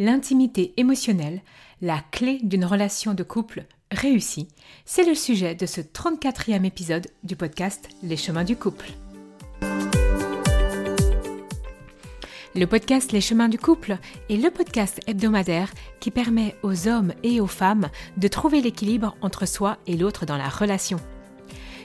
L'intimité émotionnelle, la clé d'une relation de couple réussie, c'est le sujet de ce 34e épisode du podcast Les chemins du couple. Le podcast Les chemins du couple est le podcast hebdomadaire qui permet aux hommes et aux femmes de trouver l'équilibre entre soi et l'autre dans la relation.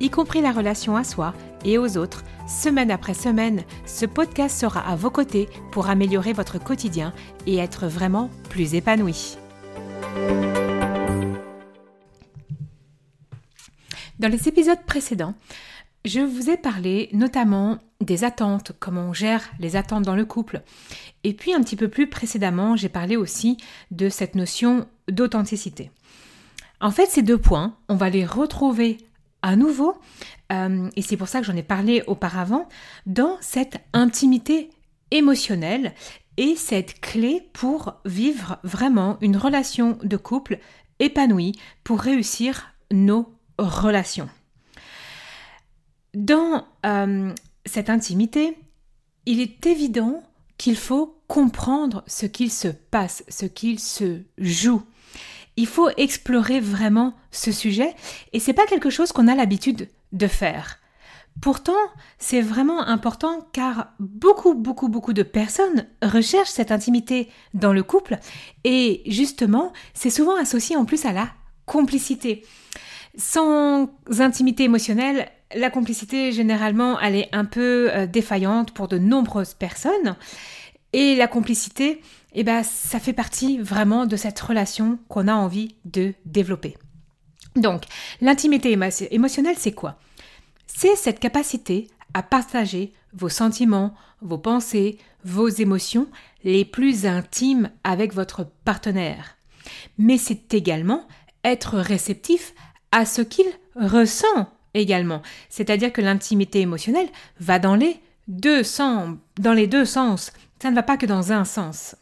y compris la relation à soi et aux autres, semaine après semaine, ce podcast sera à vos côtés pour améliorer votre quotidien et être vraiment plus épanoui. Dans les épisodes précédents, je vous ai parlé notamment des attentes, comment on gère les attentes dans le couple. Et puis un petit peu plus précédemment, j'ai parlé aussi de cette notion d'authenticité. En fait, ces deux points, on va les retrouver à nouveau, euh, et c'est pour ça que j'en ai parlé auparavant, dans cette intimité émotionnelle et cette clé pour vivre vraiment une relation de couple épanouie, pour réussir nos relations. Dans euh, cette intimité, il est évident qu'il faut comprendre ce qu'il se passe, ce qu'il se joue il faut explorer vraiment ce sujet et c'est pas quelque chose qu'on a l'habitude de faire. Pourtant, c'est vraiment important car beaucoup, beaucoup, beaucoup de personnes recherchent cette intimité dans le couple et justement, c'est souvent associé en plus à la complicité. Sans intimité émotionnelle, la complicité, généralement, elle est un peu euh, défaillante pour de nombreuses personnes. Et la complicité, eh ben, ça fait partie vraiment de cette relation qu'on a envie de développer. Donc, l'intimité émotionnelle, c'est quoi? C'est cette capacité à partager vos sentiments, vos pensées, vos émotions les plus intimes avec votre partenaire. Mais c'est également être réceptif à ce qu'il ressent également. C'est-à-dire que l'intimité émotionnelle va dans les deux sens, dans les deux sens. Ça ne va pas que dans un sens.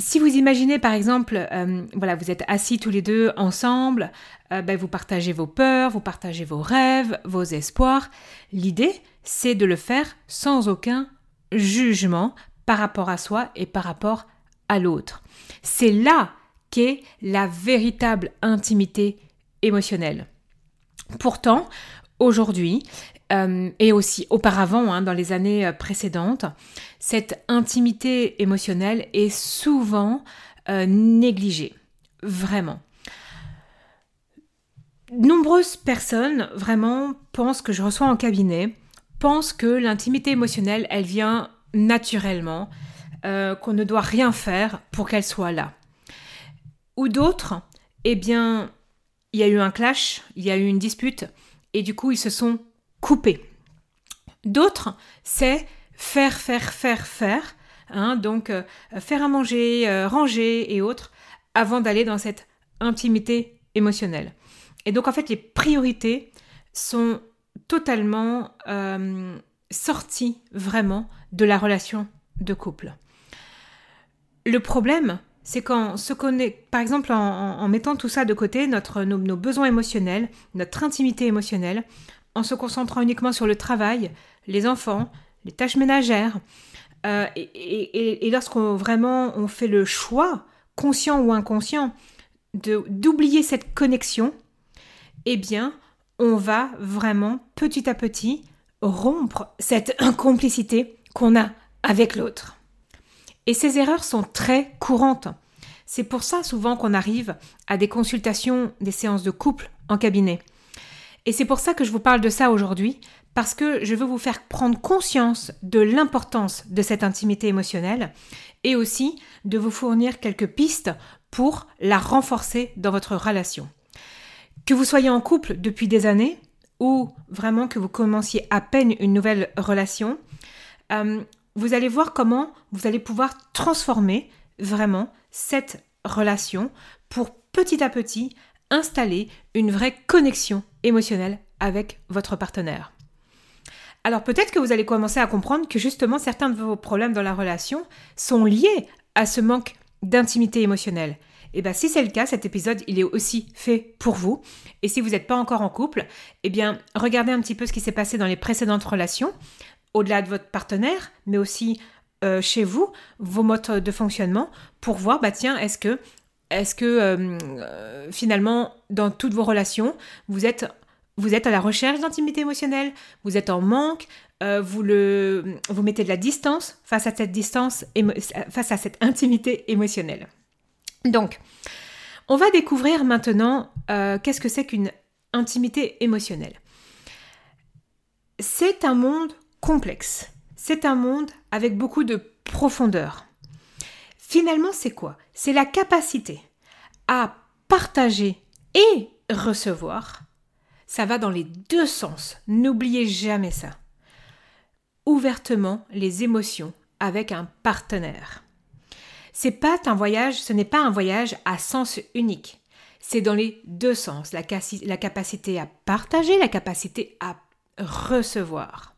Si vous imaginez par exemple, euh, voilà, vous êtes assis tous les deux ensemble, euh, ben, vous partagez vos peurs, vous partagez vos rêves, vos espoirs. L'idée, c'est de le faire sans aucun jugement par rapport à soi et par rapport à l'autre. C'est là qu'est la véritable intimité émotionnelle. Pourtant, aujourd'hui, euh, et aussi auparavant, hein, dans les années euh, précédentes, cette intimité émotionnelle est souvent euh, négligée. Vraiment. Nombreuses personnes, vraiment, pensent que je reçois en cabinet, pensent que l'intimité émotionnelle, elle vient naturellement, qu'on ne doit rien faire pour qu'elle soit là. Ou d'autres, eh bien, il y a eu un clash, il y a eu une dispute, et du coup, ils se sont couper. D'autres, c'est faire, faire, faire, faire. Hein, donc, euh, faire à manger, euh, ranger et autres, avant d'aller dans cette intimité émotionnelle. Et donc, en fait, les priorités sont totalement euh, sorties vraiment de la relation de couple. Le problème, c'est quand se connaît, par exemple, en, mettant tout ça de côté, nos besoins émotionnels, notre intimité émotionnelle, en se concentrant uniquement sur le travail, les enfants, les tâches ménagères. Euh, et, lorsqu'on vraiment on fait le choix, conscient ou inconscient, d'oublier cette connexion, eh bien, on va vraiment petit à petit rompre cette complicité qu'on a avec l'autre. Et ces erreurs sont très courantes. C'est pour ça souvent qu'on arrive à des consultations, des séances de couple en cabinet. Et c'est pour ça que je vous parle de ça aujourd'hui, parce que je veux vous faire prendre conscience de l'importance de cette intimité émotionnelle et aussi de vous fournir quelques pistes pour la renforcer dans votre relation. Que vous soyez en couple depuis des années ou vraiment que vous commenciez à peine une nouvelle relation, euh, vous allez voir comment vous allez pouvoir transformer vraiment cette relation pour petit à petit installer une vraie connexion émotionnelle avec votre partenaire. Alors peut-être que vous allez commencer à comprendre que justement certains de vos problèmes dans la relation sont liés à ce manque d'intimité émotionnelle. Et eh bien si c'est le cas, cet épisode il est aussi fait pour vous. Et si vous n'êtes pas encore en couple, eh bien regardez un petit peu ce qui s'est passé dans les précédentes relations, au-delà de votre partenaire, mais aussi euh, chez vous, vos modes de fonctionnement, pour voir, bah tiens, est-ce que, est-ce que euh, euh, finalement dans toutes vos relations, vous êtes à la recherche d'intimité émotionnelle, vous êtes en manque, euh, vous, mettez de la distance face à cette distance, face à cette intimité émotionnelle. Donc, on va découvrir maintenant qu'est-ce que c'est qu'une intimité émotionnelle. C'est un monde complexe. C'est un monde avec beaucoup de profondeur. Finalement, c'est quoi? C'est la capacité à partager et recevoir ça va dans les deux sens. N'oubliez jamais ça. Ouvertement les émotions avec un partenaire. C'est pas un voyage, ce n'est pas un voyage à sens unique. C'est dans les deux sens, la, la capacité à partager, la capacité à recevoir.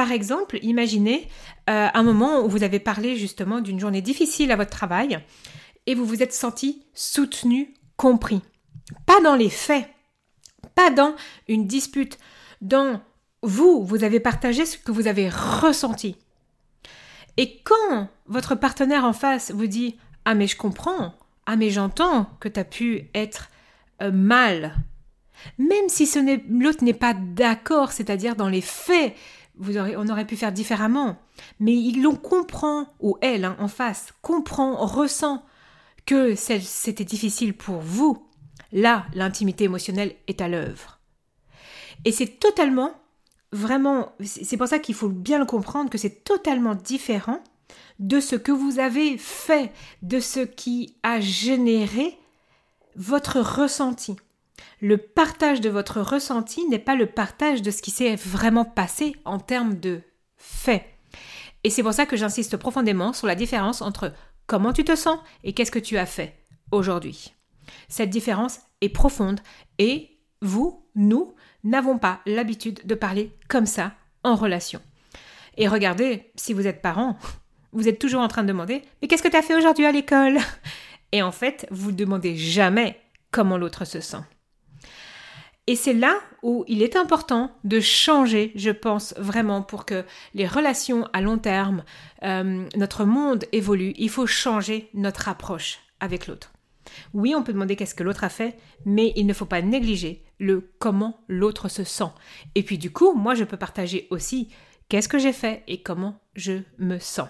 Par exemple, imaginez euh, un moment où vous avez parlé justement d'une journée difficile à votre travail et vous vous êtes senti soutenu, compris. Pas dans les faits, pas dans une dispute, dans vous, vous avez partagé ce que vous avez ressenti. Et quand votre partenaire en face vous dit Ah mais je comprends, ah mais j'entends que tu as pu être euh, mal, même si l'autre n'est pas d'accord, c'est-à-dire dans les faits, vous aurez, on aurait pu faire différemment, mais il l'on comprend, ou elle hein, en face, comprend, ressent que c'était difficile pour vous, Là, l'intimité émotionnelle est à l'œuvre. Et c'est totalement, vraiment, c'est pour ça qu'il faut bien le comprendre, que c'est totalement différent de ce que vous avez fait, de ce qui a généré votre ressenti. Le partage de votre ressenti n'est pas le partage de ce qui s'est vraiment passé en termes de faits. Et c'est pour ça que j'insiste profondément sur la différence entre comment tu te sens et qu'est-ce que tu as fait aujourd'hui. Cette différence est profonde et vous, nous, n'avons pas l'habitude de parler comme ça en relation. Et regardez, si vous êtes parent, vous êtes toujours en train de demander Mais qu'est-ce que tu as fait aujourd'hui à l'école? Et en fait, vous ne demandez jamais comment l'autre se sent. Et c'est là où il est important de changer, je pense vraiment, pour que les relations à long terme, euh, notre monde évolue, il faut changer notre approche avec l'autre. Oui, on peut demander qu'est-ce que l'autre a fait, mais il ne faut pas négliger le comment l'autre se sent. Et puis du coup, moi, je peux partager aussi qu'est-ce que j'ai fait et comment je me sens.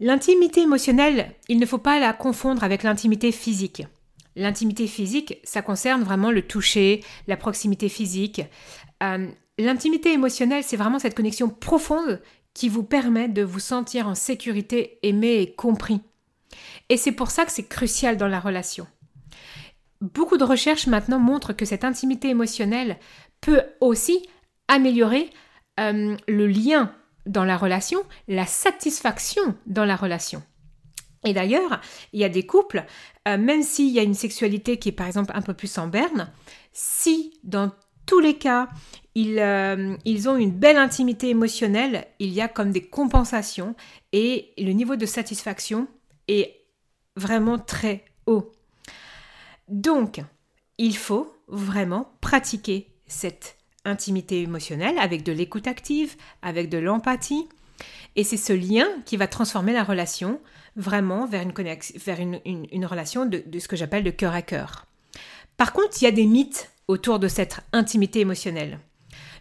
L'intimité émotionnelle, il ne faut pas la confondre avec l'intimité physique. L'intimité physique, ça concerne vraiment le toucher, la proximité physique. Euh, l'intimité émotionnelle, c'est vraiment cette connexion profonde qui vous permet de vous sentir en sécurité, aimé et compris. Et c'est pour ça que c'est crucial dans la relation. Beaucoup de recherches maintenant montrent que cette intimité émotionnelle peut aussi améliorer euh, le lien dans la relation, la satisfaction dans la relation. Et d'ailleurs, il y a des couples, euh, même s'il y a une sexualité qui est par exemple un peu plus en berne, si dans tous les cas, euh, ils, ont une belle intimité émotionnelle, il y a comme des compensations et le niveau de satisfaction est vraiment très haut. Donc, il faut vraiment pratiquer cette intimité émotionnelle avec de l'écoute active, avec de l'empathie. Et c'est ce lien qui va transformer la relation vraiment vers une, vers une, relation de, de ce que j'appelle de cœur à cœur. Par contre, il y a des mythes autour de cette intimité émotionnelle.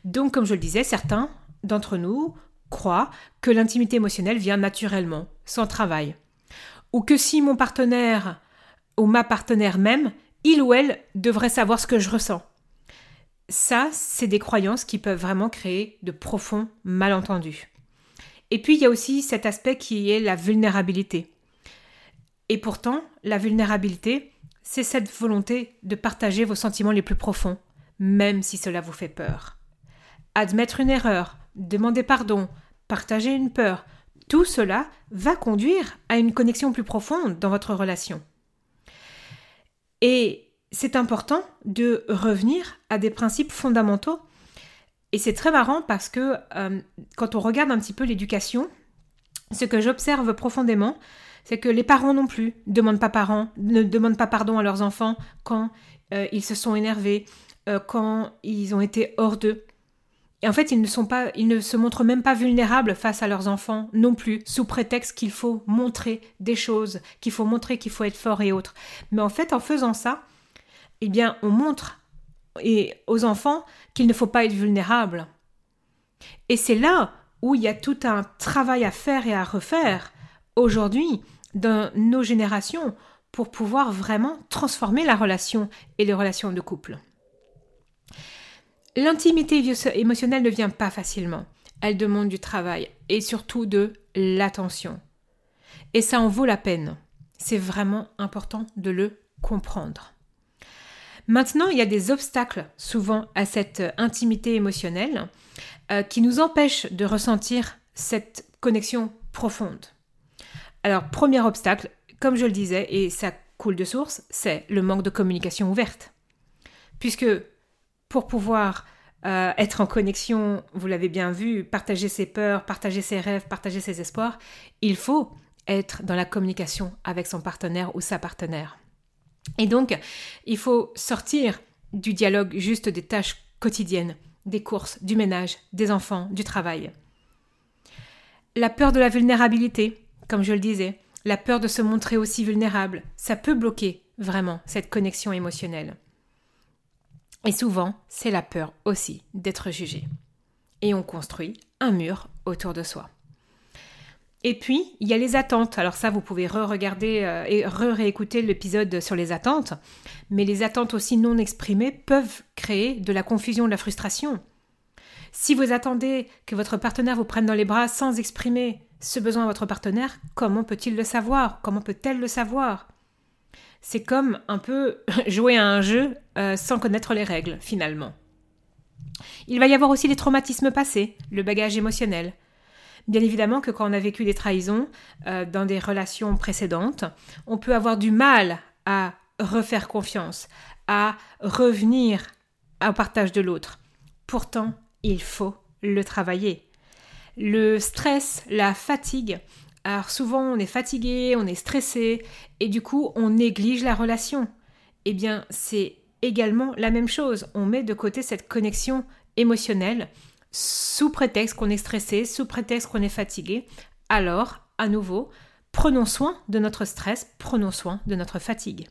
Donc, comme je le disais, certains d'entre nous croient que l'intimité émotionnelle vient naturellement, sans travail ou que si mon partenaire ou ma partenaire même, il ou elle devrait savoir ce que je ressens. Ça, c'est des croyances qui peuvent vraiment créer de profonds malentendus. Et puis, il y a aussi cet aspect qui est la vulnérabilité. Et pourtant, la vulnérabilité, c'est cette volonté de partager vos sentiments les plus profonds, même si cela vous fait peur. Admettre une erreur, demander pardon, partager une peur, tout cela va conduire à une connexion plus profonde dans votre relation. Et c'est important de revenir à des principes fondamentaux. Et c'est très marrant parce que euh, quand on regarde un petit peu l'éducation, ce que j'observe profondément, c'est que les parents non plus demandent pas ne demandent pas pardon à leurs enfants quand euh, ils se sont énervés, euh, quand ils ont été hors d'eux. Et en fait, ils ne sont pas, ils ne se montrent même pas vulnérables face à leurs enfants non plus, sous prétexte qu'il faut montrer des choses, qu'il faut montrer qu'il faut être fort et autres. Mais en fait, en faisant ça, eh bien, on montre et aux enfants qu'il ne faut pas être vulnérable. Et c'est là où il y a tout un travail à faire et à refaire aujourd'hui dans nos générations pour pouvoir vraiment transformer la relation et les relations de couple. L'intimité émotionnelle ne vient pas facilement. Elle demande du travail et surtout de l'attention. Et ça en vaut la peine. C'est vraiment important de le comprendre. Maintenant, il y a des obstacles souvent à cette intimité émotionnelle euh, qui nous empêchent de ressentir cette connexion profonde. Alors, premier obstacle, comme je le disais, et ça coule de source, c'est le manque de communication ouverte. Puisque pour pouvoir euh, être en connexion, vous l'avez bien vu, partager ses peurs, partager ses rêves, partager ses espoirs, il faut être dans la communication avec son partenaire ou sa partenaire. Et donc, il faut sortir du dialogue juste des tâches quotidiennes, des courses, du ménage, des enfants, du travail. La peur de la vulnérabilité, comme je le disais, la peur de se montrer aussi vulnérable, ça peut bloquer vraiment cette connexion émotionnelle. Et souvent, c'est la peur aussi d'être jugé. Et on construit un mur autour de soi. Et puis, il y a les attentes. Alors ça, vous pouvez re-regarder euh, et re-réécouter l'épisode sur les attentes. Mais les attentes aussi non exprimées peuvent créer de la confusion, de la frustration. Si vous attendez que votre partenaire vous prenne dans les bras sans exprimer ce besoin à votre partenaire, comment peut-il le savoir? Comment peut-elle le savoir? C'est comme un peu jouer à un jeu euh, sans connaître les règles, finalement. Il va y avoir aussi les traumatismes passés, le bagage émotionnel. Bien évidemment que quand on a vécu des trahisons euh, dans des relations précédentes, on peut avoir du mal à refaire confiance, à revenir au partage de l'autre. Pourtant, il faut le travailler. Le stress, la fatigue, alors souvent on est fatigué, on est stressé, et du coup on néglige la relation. Eh bien c'est également la même chose, on met de côté cette connexion émotionnelle sous prétexte qu'on est stressé, sous prétexte qu'on est fatigué. Alors, à nouveau, prenons soin de notre stress, prenons soin de notre fatigue.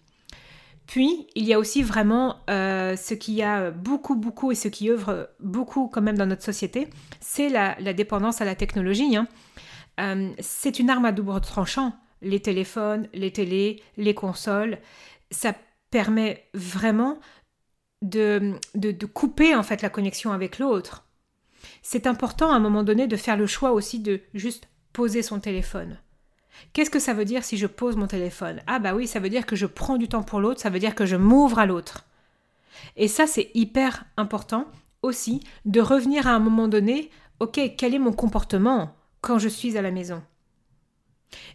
Puis, il y a aussi vraiment euh, ce qui a beaucoup, beaucoup et ce qui œuvre beaucoup quand même dans notre société, c'est la, dépendance à la technologie. Hein. Euh, c'est une arme à double tranchant. Les téléphones, les télés, les consoles, ça permet vraiment de, de couper en fait la connexion avec l'autre. C'est important à un moment donné de faire le choix aussi de juste poser son téléphone. Qu'est-ce que ça veut dire si je pose mon téléphone? Ah bah oui, ça veut dire que je prends du temps pour l'autre, ça veut dire que je m'ouvre à l'autre. Et ça, c'est hyper important aussi de revenir à un moment donné, ok, quel est mon comportement quand je suis à la maison?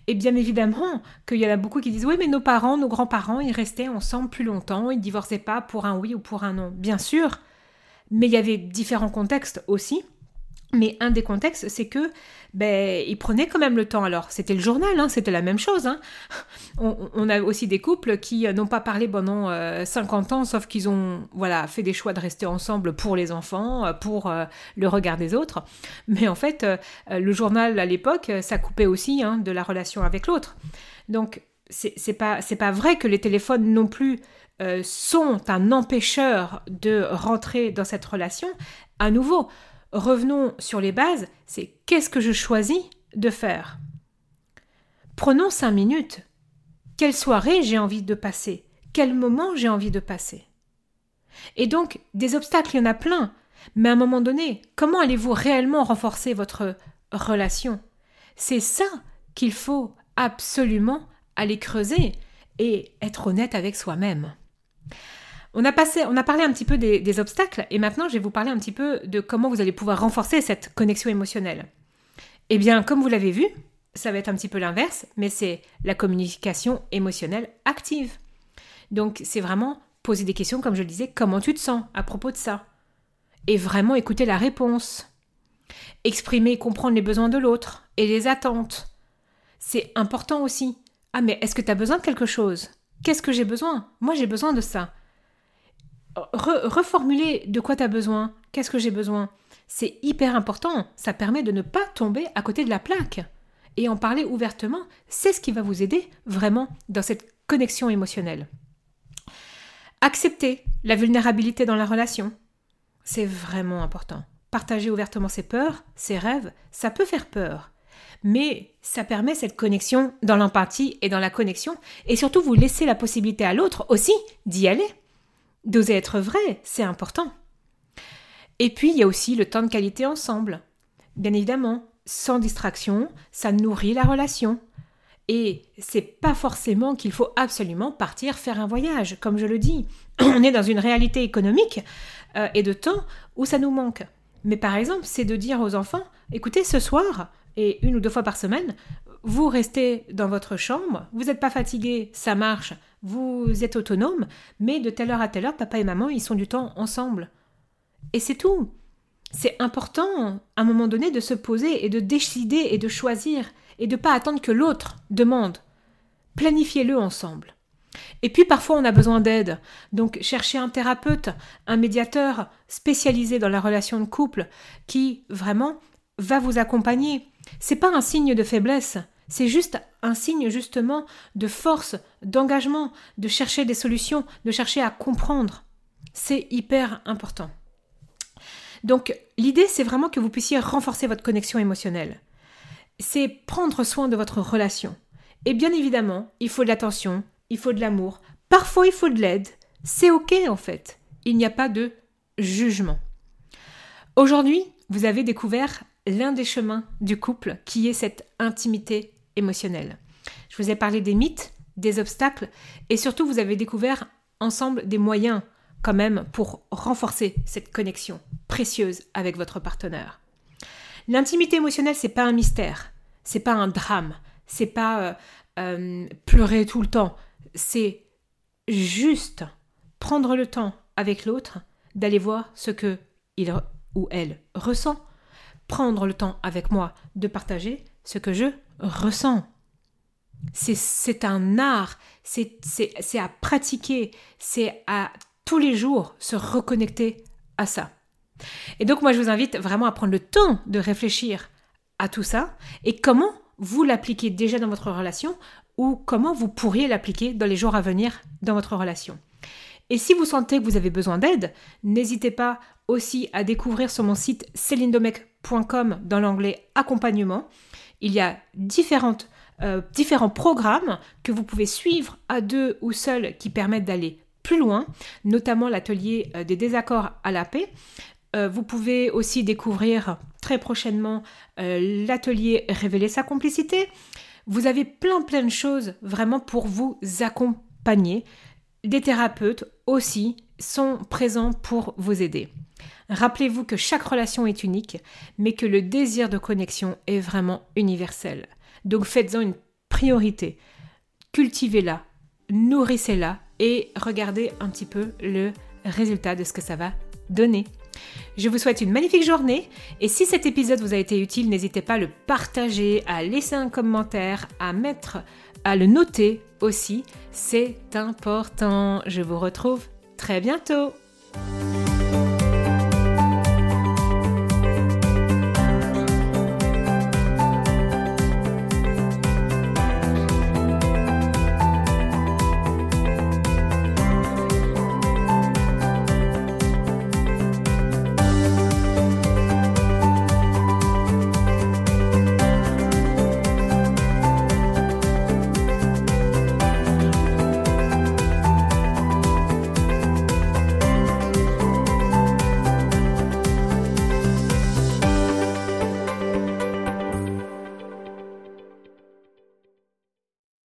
Et bien évidemment qu'il y en a beaucoup qui disent oui mais nos parents, nos grands-parents, ils restaient ensemble plus longtemps, ils divorçaient pas pour un oui ou pour un non. Bien sûr, mais il y avait différents contextes aussi. Mais un des contextes, c'est que ben, ils prenaient quand même le temps. Alors, c'était le journal, hein, c'était la même chose. Hein. On, a aussi des couples qui n'ont pas parlé pendant 50 euh, ans, sauf qu'ils ont voilà, fait des choix de rester ensemble pour les enfants, euh, pour euh, le regard des autres. Mais en fait, le journal à l'époque, ça coupait aussi hein, de la relation avec l'autre. Donc, c'est pas, pas vrai que les téléphones non plus sont un empêcheur de rentrer dans cette relation. À nouveau, revenons sur les bases, c'est qu'est-ce que je choisis de faire? Prenons cinq minutes. Quelle soirée j'ai envie de passer? Quel moment j'ai envie de passer? Et donc, des obstacles, il y en a plein. Mais à un moment donné, comment allez-vous réellement renforcer votre relation? C'est ça qu'il faut absolument aller creuser et être honnête avec soi-même. On a, passé, on a parlé un petit peu des, obstacles et maintenant je vais vous parler un petit peu de comment vous allez pouvoir renforcer cette connexion émotionnelle. Eh bien, comme vous l'avez vu, ça va être un petit peu l'inverse, mais c'est la communication émotionnelle active. Donc, c'est vraiment poser des questions, comme je le disais, comment tu te sens à propos de ça? Et vraiment écouter la réponse. Exprimer et comprendre les besoins de l'autre et les attentes. C'est important aussi. Ah, mais est-ce que tu as besoin de quelque chose? Qu'est-ce que j'ai besoin? Moi, j'ai besoin de ça. reformuler de quoi tu as besoin. Qu'est-ce que j'ai besoin? C'est hyper important. Ça permet de ne pas tomber à côté de la plaque. Et en parler ouvertement, c'est ce qui va vous aider vraiment dans cette connexion émotionnelle. Accepter la vulnérabilité dans la relation. C'est vraiment important. Partager ouvertement ses peurs, ses rêves, ça peut faire peur mais ça permet cette connexion dans l'empathie et dans la connexion, et surtout vous laissez la possibilité à l'autre aussi d'y aller. D'oser être vrai, c'est important. Et puis il y a aussi le temps de qualité ensemble. Bien évidemment, sans distraction, ça nourrit la relation. Et c'est pas forcément qu'il faut absolument partir faire un voyage, comme je le dis. On est dans une réalité économique euh, et de temps où ça nous manque. Mais par exemple, c'est de dire aux enfants, écoutez, ce soir, et une ou deux fois par semaine, vous restez dans votre chambre, vous n'êtes pas fatigué, ça marche, vous êtes autonome, mais de telle heure à telle heure, papa et maman, ils sont du temps ensemble. Et c'est tout. C'est important, à un moment donné, de se poser et de décider et de choisir, et de ne pas attendre que l'autre demande. Planifiez-le ensemble. Et puis parfois on a besoin d'aide. Donc cherchez un thérapeute, un médiateur spécialisé dans la relation de couple qui vraiment va vous accompagner. C'est pas un signe de faiblesse, c'est juste un signe justement de force, d'engagement, de chercher des solutions, de chercher à comprendre. C'est hyper important. Donc l'idée c'est vraiment que vous puissiez renforcer votre connexion émotionnelle. C'est prendre soin de votre relation. Et bien évidemment, il faut de l'attention, il faut de l'amour, parfois il faut de l'aide. C'est ok en fait. Il n'y a pas de jugement. Aujourd'hui, vous avez découvert l'un des chemins du couple qui est cette intimité émotionnelle. Je vous ai parlé des mythes, des obstacles et surtout vous avez découvert ensemble des moyens quand même pour renforcer cette connexion précieuse avec votre partenaire. L'intimité émotionnelle c'est pas un mystère, c'est pas un drame, c'est pas euh, euh, pleurer tout le temps, c'est juste prendre le temps avec l'autre d'aller voir ce que il ou elle ressent prendre le temps avec moi de partager ce que je ressens. C'est un art, c'est à pratiquer, c'est à tous les jours se reconnecter à ça. Et donc moi je vous invite vraiment à prendre le temps de réfléchir à tout ça et comment vous l'appliquez déjà dans votre relation ou comment vous pourriez l'appliquer dans les jours à venir dans votre relation. Et si vous sentez que vous avez besoin d'aide, n'hésitez pas aussi à découvrir sur mon site dans l'onglet accompagnement. Il y a différentes, euh, différents programmes que vous pouvez suivre à deux ou seuls qui permettent d'aller plus loin, notamment l'atelier euh, des désaccords à la paix. Euh, vous pouvez aussi découvrir très prochainement l'atelier Révéler sa complicité. Vous avez plein plein de choses vraiment pour vous accompagner des thérapeutes aussi sont présents pour vous aider. Rappelez-vous que chaque relation est unique, mais que le désir de connexion est vraiment universel. Donc faites-en une priorité. Cultivez-la, nourrissez-la et regardez un petit peu le résultat de ce que ça va donner. Je vous souhaite une magnifique journée et si cet épisode vous a été utile, n'hésitez pas à le partager, à laisser un commentaire, à mettre à le noter aussi, c'est important. Je vous retrouve très bientôt.